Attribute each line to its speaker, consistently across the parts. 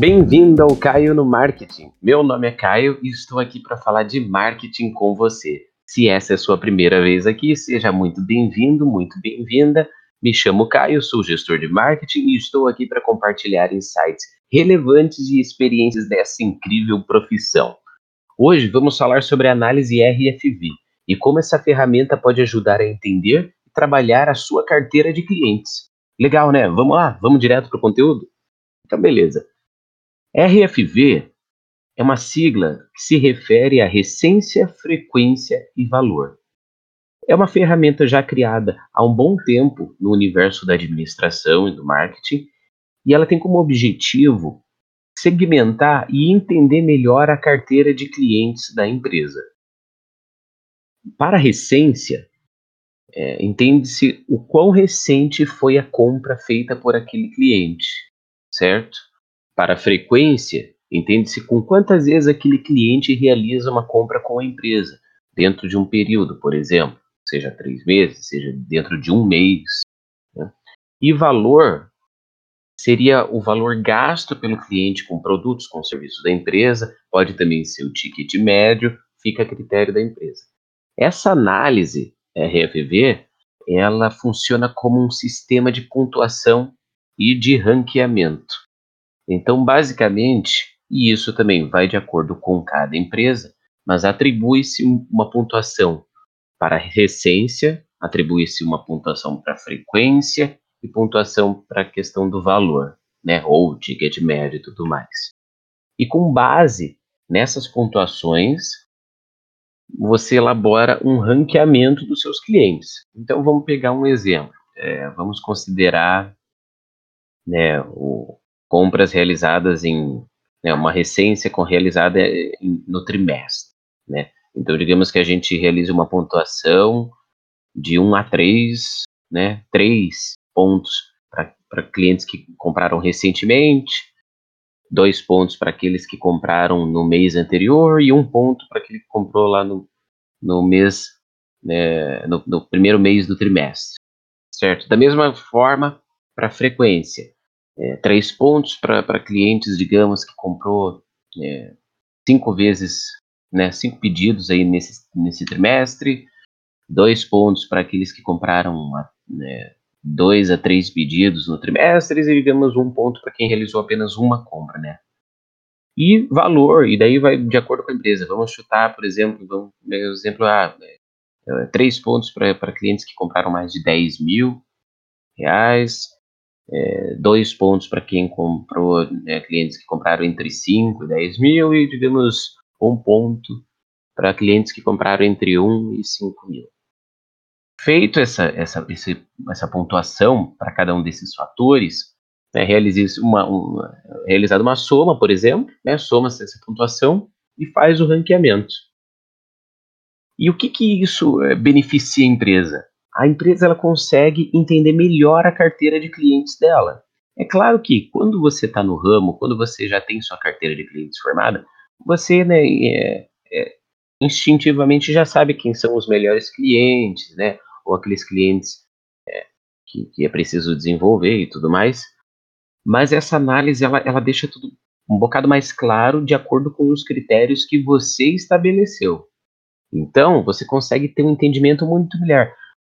Speaker 1: Bem-vindo ao Caio no Marketing. Meu nome é Caio e estou aqui para falar de marketing com você. Se essa é a sua primeira vez aqui, seja muito bem-vindo, muito bem-vinda. Me chamo Caio, sou gestor de marketing e estou aqui para compartilhar insights relevantes e experiências dessa incrível profissão. Hoje vamos falar sobre análise RFV e como essa ferramenta pode ajudar a entender e trabalhar a sua carteira de clientes. Legal, né? Vamos lá, vamos direto para o conteúdo? Então, beleza. RFV é uma sigla que se refere a recência, frequência e valor. É uma ferramenta já criada há um bom tempo no universo da administração e do marketing, e ela tem como objetivo segmentar e entender melhor a carteira de clientes da empresa. Para a recência, é, entende-se o quão recente foi a compra feita por aquele cliente, certo? Para frequência, entende-se com quantas vezes aquele cliente realiza uma compra com a empresa, dentro de um período, por exemplo, seja três meses, seja dentro de um mês. Né? E valor seria o valor gasto pelo cliente com produtos, com serviços da empresa, pode também ser o ticket médio, fica a critério da empresa. Essa análise RFV, ela funciona como um sistema de pontuação e de ranqueamento. Então, basicamente, e isso também vai de acordo com cada empresa, mas atribui-se uma pontuação para recência, atribui-se uma pontuação para frequência e pontuação para a questão do valor, né, ou ticket médio e tudo mais. E com base nessas pontuações, você elabora um ranqueamento dos seus clientes. Então vamos pegar um exemplo. É, vamos considerar né, o, compras realizadas em né, uma recência com realizada no trimestre, né? Então, digamos que a gente realize uma pontuação de 1 a 3, né? 3 pontos para clientes que compraram recentemente, dois pontos para aqueles que compraram no mês anterior e um ponto para aquele que comprou lá no, no mês, né, no, no primeiro mês do trimestre, certo? Da mesma forma, para frequência, é, três pontos para clientes, digamos, que comprou é, cinco vezes, né, cinco pedidos aí nesse, nesse trimestre, dois pontos para aqueles que compraram uma, né, dois a três pedidos no trimestre e, digamos, um ponto para quem realizou apenas uma compra, né? E valor, e daí vai de acordo com a empresa. Vamos chutar, por exemplo, vamos, exemplo, ah, é, três pontos para clientes que compraram mais de 10 mil reais, é, dois pontos para quem comprou, né, clientes que compraram entre 5 e 10 mil, e digamos um ponto para clientes que compraram entre 1 e 5 mil. Feito essa, essa, esse, essa pontuação para cada um desses fatores, né, uma, uma, realizada uma soma, por exemplo, né, soma-se essa pontuação e faz o ranqueamento. E o que, que isso é, beneficia a empresa? A empresa ela consegue entender melhor a carteira de clientes dela. É claro que quando você está no ramo, quando você já tem sua carteira de clientes formada, você né, é, é, instintivamente já sabe quem são os melhores clientes, né? Ou aqueles clientes é, que, que, é preciso desenvolver e tudo mais. Mas essa análise ela, ela deixa tudo um bocado mais claro de acordo com os critérios que você estabeleceu. Então, você consegue ter um entendimento muito melhor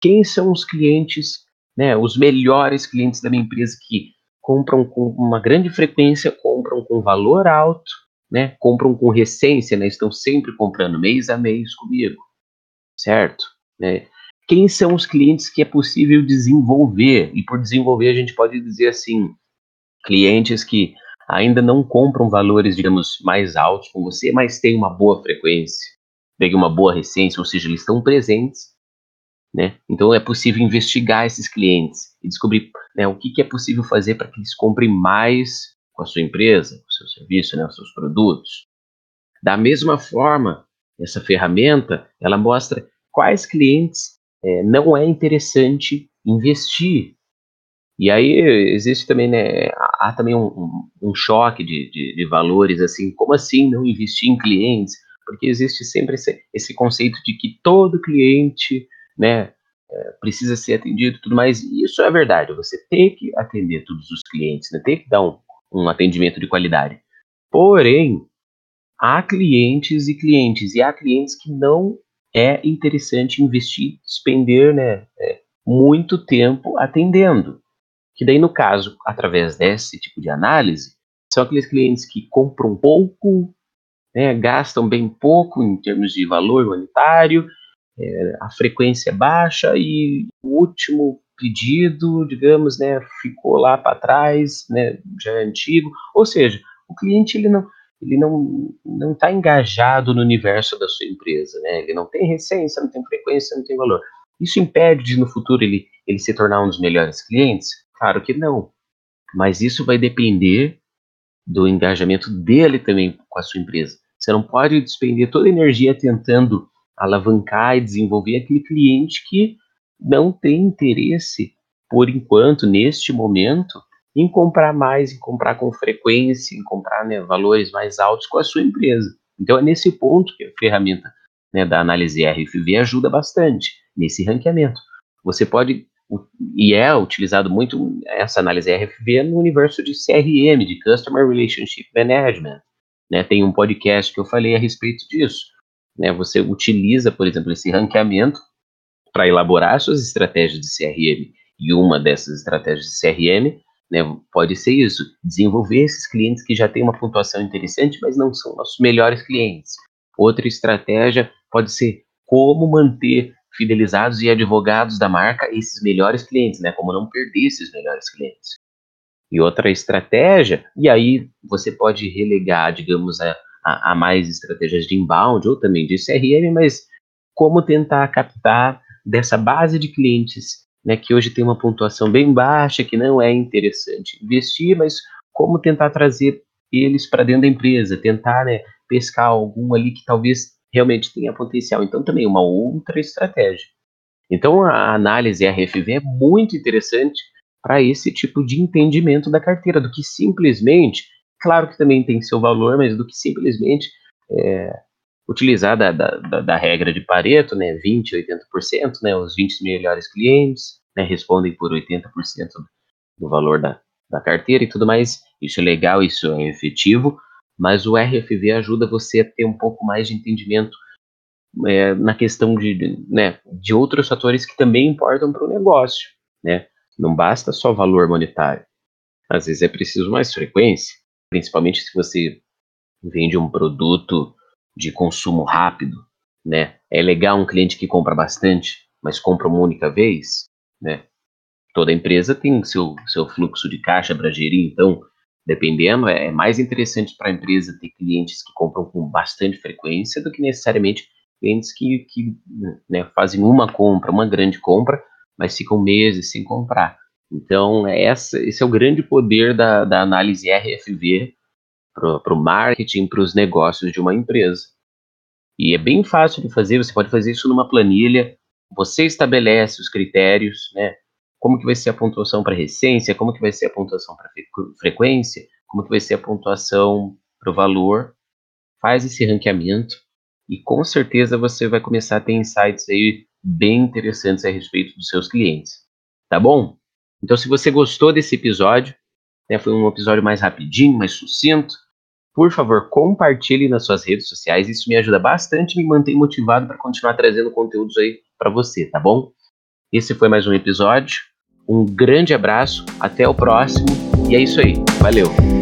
Speaker 1: quem são os clientes, né, os melhores clientes da minha empresa que compram com uma grande frequência, compram com valor alto, né, compram com recência, né, estão sempre comprando mês a mês comigo, certo? Né? Quem são os clientes que é possível desenvolver? E por desenvolver a gente pode dizer assim, clientes que ainda não compram valores, digamos, mais altos com você, mas têm uma boa frequência, têm uma boa recência, ou seja, eles estão presentes né? Então é possível investigar esses clientes e descobrir né, o que, que, é possível fazer para que eles comprem mais com a sua empresa, com o seu serviço, né, os seus produtos. Da mesma forma, essa ferramenta ela mostra quais clientes é, não é interessante investir. E aí existe também, né, há também um, um, um choque de, de, de, valores, assim, como assim não investir em clientes? Porque existe sempre esse, esse conceito de que todo cliente né, é, precisa ser atendido e tudo mais. E isso é verdade, você tem que atender todos os clientes, né, tem que dar um, um atendimento de qualidade. Porém, há clientes e clientes, e há clientes que não é interessante investir, despender né, é, muito tempo atendendo. Que daí, no caso, através desse tipo de análise, são aqueles clientes que compram pouco, né, gastam bem pouco em termos de valor monetário, é, a frequência é baixa e o último pedido, digamos, né, ficou lá para trás, né, já é antigo. Ou seja, o cliente ele não ele não não está engajado no universo da sua empresa, né? Ele não tem recência, não tem frequência, não tem valor. Isso impede de no futuro ele ele se tornar um dos melhores clientes? Claro que não. Mas isso vai depender do engajamento dele também com a sua empresa. Você não pode despender toda a energia tentando alavancar e desenvolver aquele cliente que não tem interesse, por enquanto, neste momento, em comprar mais, em comprar com frequência, em comprar né, valores mais altos com a sua empresa. Então é nesse ponto que a ferramenta né, da análise RFV ajuda bastante nesse ranqueamento. Você pode e é utilizado muito essa análise RFV no universo de CRM, de Customer Relationship Management. Né? Tem um podcast que eu falei a respeito disso. Né? Você utiliza, por exemplo, esse ranqueamento para elaborar suas estratégias de CRM. E uma dessas estratégias de CRM né, pode ser isso: desenvolver esses clientes que já têm uma pontuação interessante, mas não são nossos melhores clientes. Outra estratégia pode ser como manter fidelizados e advogados da marca esses melhores clientes, né? Como não perder esses melhores clientes. E outra estratégia, e aí você pode relegar, digamos, a, a, a mais estratégias de inbound ou também de CRM, mas como tentar captar dessa base de clientes, né, que hoje tem uma pontuação bem baixa, que não é interessante investir, mas como tentar trazer eles para dentro da empresa, tentar né, pescar algum ali que talvez realmente tenha potencial. Então, também uma outra estratégia. Então, a análise RFV é muito interessante para esse tipo de entendimento da carteira, do que simplesmente, claro que também tem seu valor, mas do que simplesmente é, utilizar da, da, da, regra de Pareto, né, 20, 80%, né, os 20 melhores clientes né, respondem por 80% do valor da, da carteira e tudo mais. Isso é legal, isso é efetivo, mas o RFV ajuda você a ter um pouco mais de entendimento é, na questão de, né, de outros fatores que também importam para o negócio, né? Não basta só valor monetário. Às vezes é preciso mais frequência, principalmente se você vende um produto de consumo rápido, né? É legal um cliente que compra bastante, mas compra uma única vez, né? Toda empresa tem seu, seu fluxo de caixa para gerir, então, dependendo, é, é mais interessante para a empresa ter clientes que compram com bastante frequência do que necessariamente clientes que, que né, fazem uma compra, uma grande compra, mas ficam meses sem comprar. Então, é essa, esse é o grande poder da, da análise RFV para o marketing, para os negócios de uma empresa. E é bem fácil de fazer, você pode fazer isso numa planilha, você estabelece os critérios, né? Como que vai ser a pontuação para recência, como que vai ser a pontuação para frequência, como que vai ser a pontuação para o valor, faz esse ranqueamento e com certeza você vai começar a ter insights aí bem interessantes a respeito dos seus clientes, tá bom? Então se você gostou desse episódio, né, foi um episódio mais rapidinho, mais sucinto. Por favor, compartilhe nas suas redes sociais. Isso me ajuda bastante me mantém motivado para continuar trazendo conteúdos aí para você, tá bom? Esse foi mais um episódio. Um grande abraço, até o próximo e é isso aí. Valeu!